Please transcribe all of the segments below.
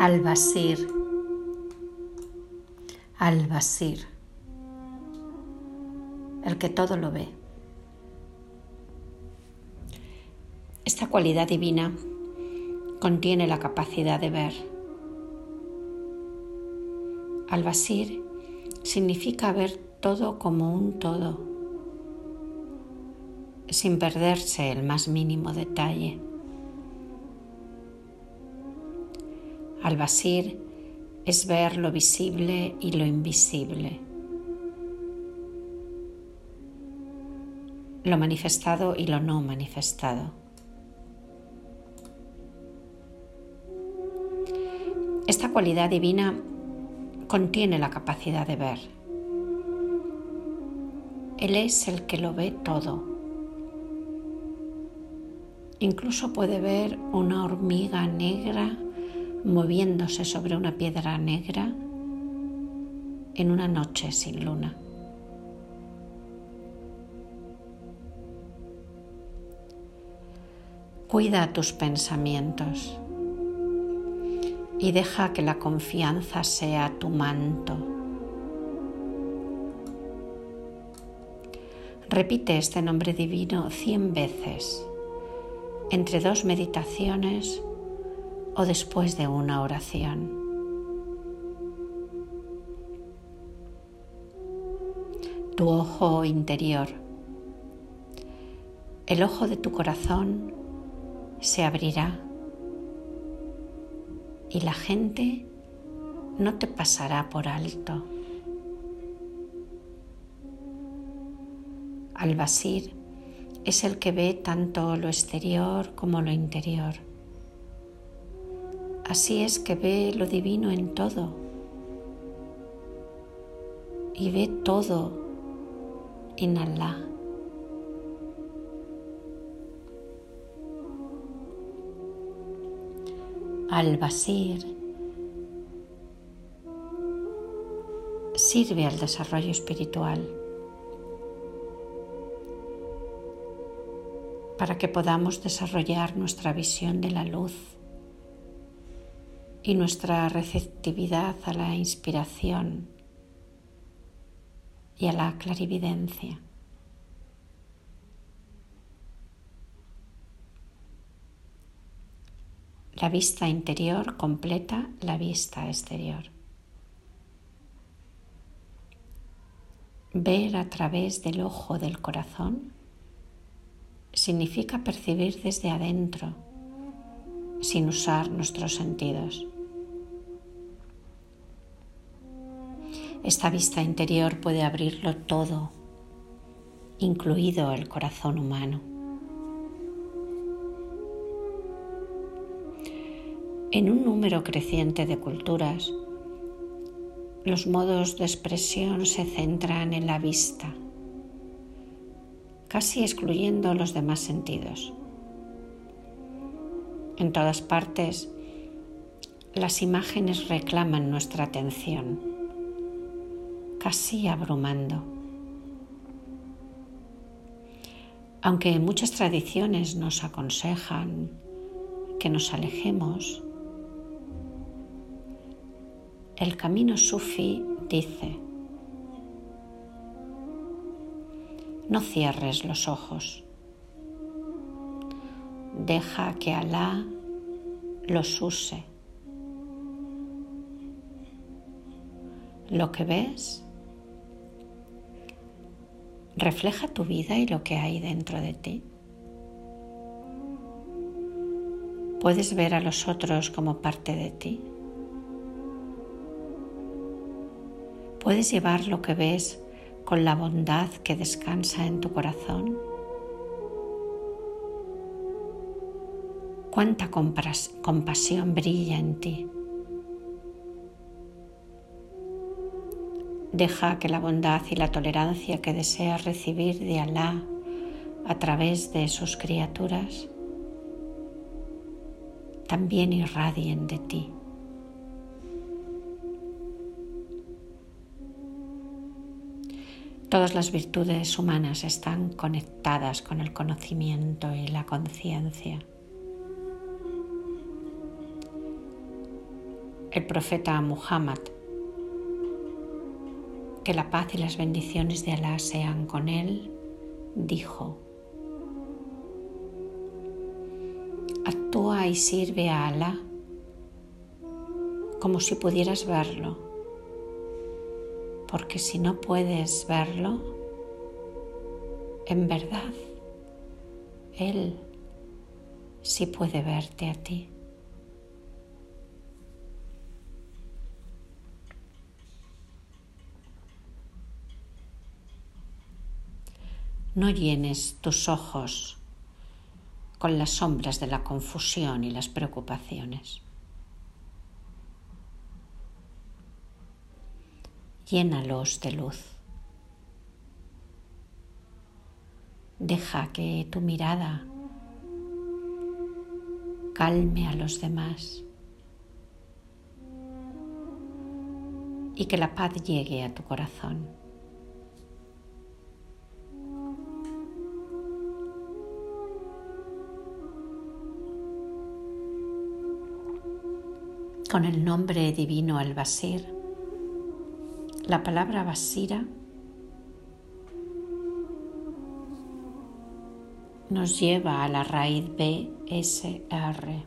Al-Basir. Al-Basir. El que todo lo ve. Esta cualidad divina contiene la capacidad de ver. Al-Basir significa ver todo como un todo, sin perderse el más mínimo detalle. Al-Basir es ver lo visible y lo invisible, lo manifestado y lo no manifestado. Esta cualidad divina contiene la capacidad de ver. Él es el que lo ve todo. Incluso puede ver una hormiga negra moviéndose sobre una piedra negra en una noche sin luna. Cuida tus pensamientos y deja que la confianza sea tu manto. Repite este nombre divino cien veces entre dos meditaciones o después de una oración. Tu ojo interior, el ojo de tu corazón se abrirá y la gente no te pasará por alto. Al-Basir es el que ve tanto lo exterior como lo interior. Así es que ve lo divino en todo y ve todo en Allah. Al-Basir sirve al desarrollo espiritual para que podamos desarrollar nuestra visión de la luz y nuestra receptividad a la inspiración y a la clarividencia. La vista interior completa la vista exterior. Ver a través del ojo del corazón significa percibir desde adentro, sin usar nuestros sentidos. Esta vista interior puede abrirlo todo, incluido el corazón humano. En un número creciente de culturas, los modos de expresión se centran en la vista, casi excluyendo los demás sentidos. En todas partes, las imágenes reclaman nuestra atención, casi abrumando. Aunque muchas tradiciones nos aconsejan que nos alejemos, el camino sufi dice, no cierres los ojos, deja que Alá los use. Lo que ves refleja tu vida y lo que hay dentro de ti. Puedes ver a los otros como parte de ti. ¿Puedes llevar lo que ves con la bondad que descansa en tu corazón? ¿Cuánta compasión brilla en ti? Deja que la bondad y la tolerancia que deseas recibir de Alá a través de sus criaturas también irradien de ti. Todas las virtudes humanas están conectadas con el conocimiento y la conciencia. El profeta Muhammad. Que la paz y las bendiciones de Alá sean con él, dijo, Actúa y sirve a Alá como si pudieras verlo, porque si no puedes verlo, en verdad, Él sí puede verte a ti. No llenes tus ojos con las sombras de la confusión y las preocupaciones. Llénalos de luz. Deja que tu mirada calme a los demás y que la paz llegue a tu corazón. Con el nombre divino al-Basir. La palabra Basira nos lleva a la raíz BSR.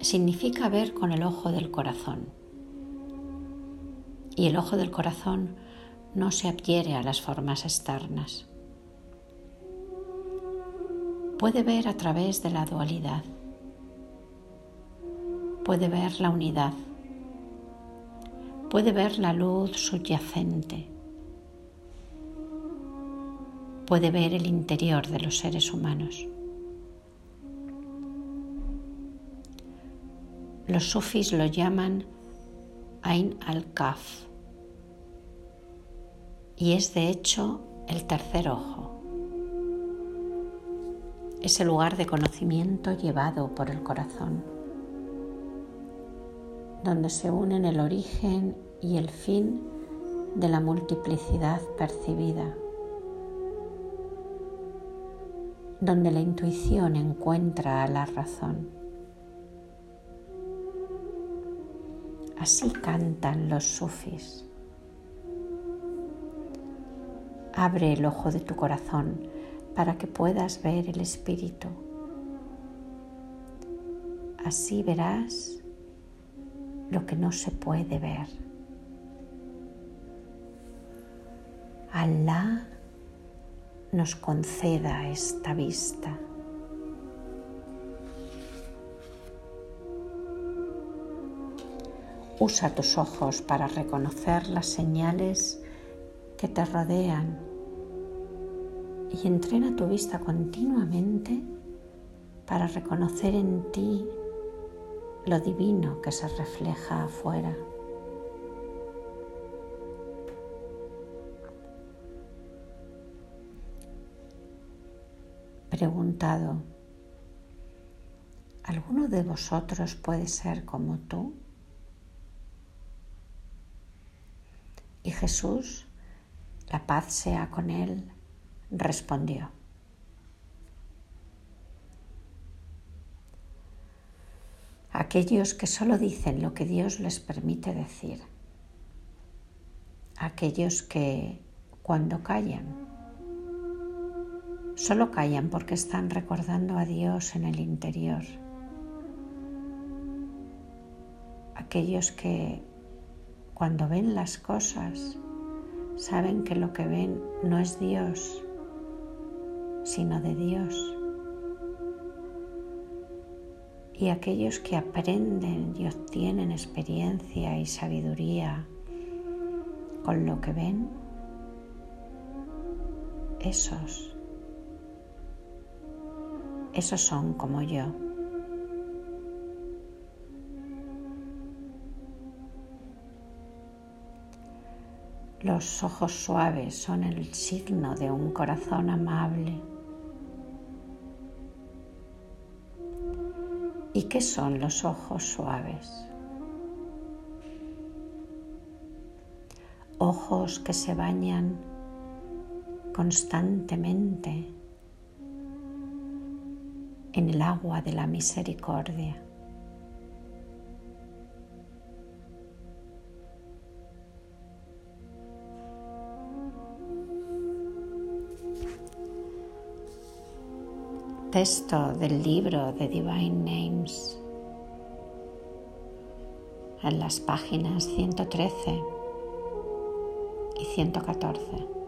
Significa ver con el ojo del corazón. Y el ojo del corazón no se adhiere a las formas externas. Puede ver a través de la dualidad puede ver la unidad, puede ver la luz subyacente, puede ver el interior de los seres humanos. Los sufis lo llaman Ain al-Kaf y es de hecho el tercer ojo. Es el lugar de conocimiento llevado por el corazón donde se unen el origen y el fin de la multiplicidad percibida, donde la intuición encuentra a la razón. Así cantan los sufis. Abre el ojo de tu corazón para que puedas ver el espíritu. Así verás lo que no se puede ver. Alá nos conceda esta vista. Usa tus ojos para reconocer las señales que te rodean y entrena tu vista continuamente para reconocer en ti lo divino que se refleja afuera. Preguntado, ¿alguno de vosotros puede ser como tú? Y Jesús, la paz sea con él, respondió. Aquellos que solo dicen lo que Dios les permite decir, aquellos que cuando callan, solo callan porque están recordando a Dios en el interior, aquellos que cuando ven las cosas saben que lo que ven no es Dios, sino de Dios y aquellos que aprenden y obtienen experiencia y sabiduría con lo que ven, esos, esos son como yo. Los ojos suaves son el signo de un corazón amable ¿Y qué son los ojos suaves? Ojos que se bañan constantemente en el agua de la misericordia. Texto del libro de Divine Names en las páginas 113 y 114.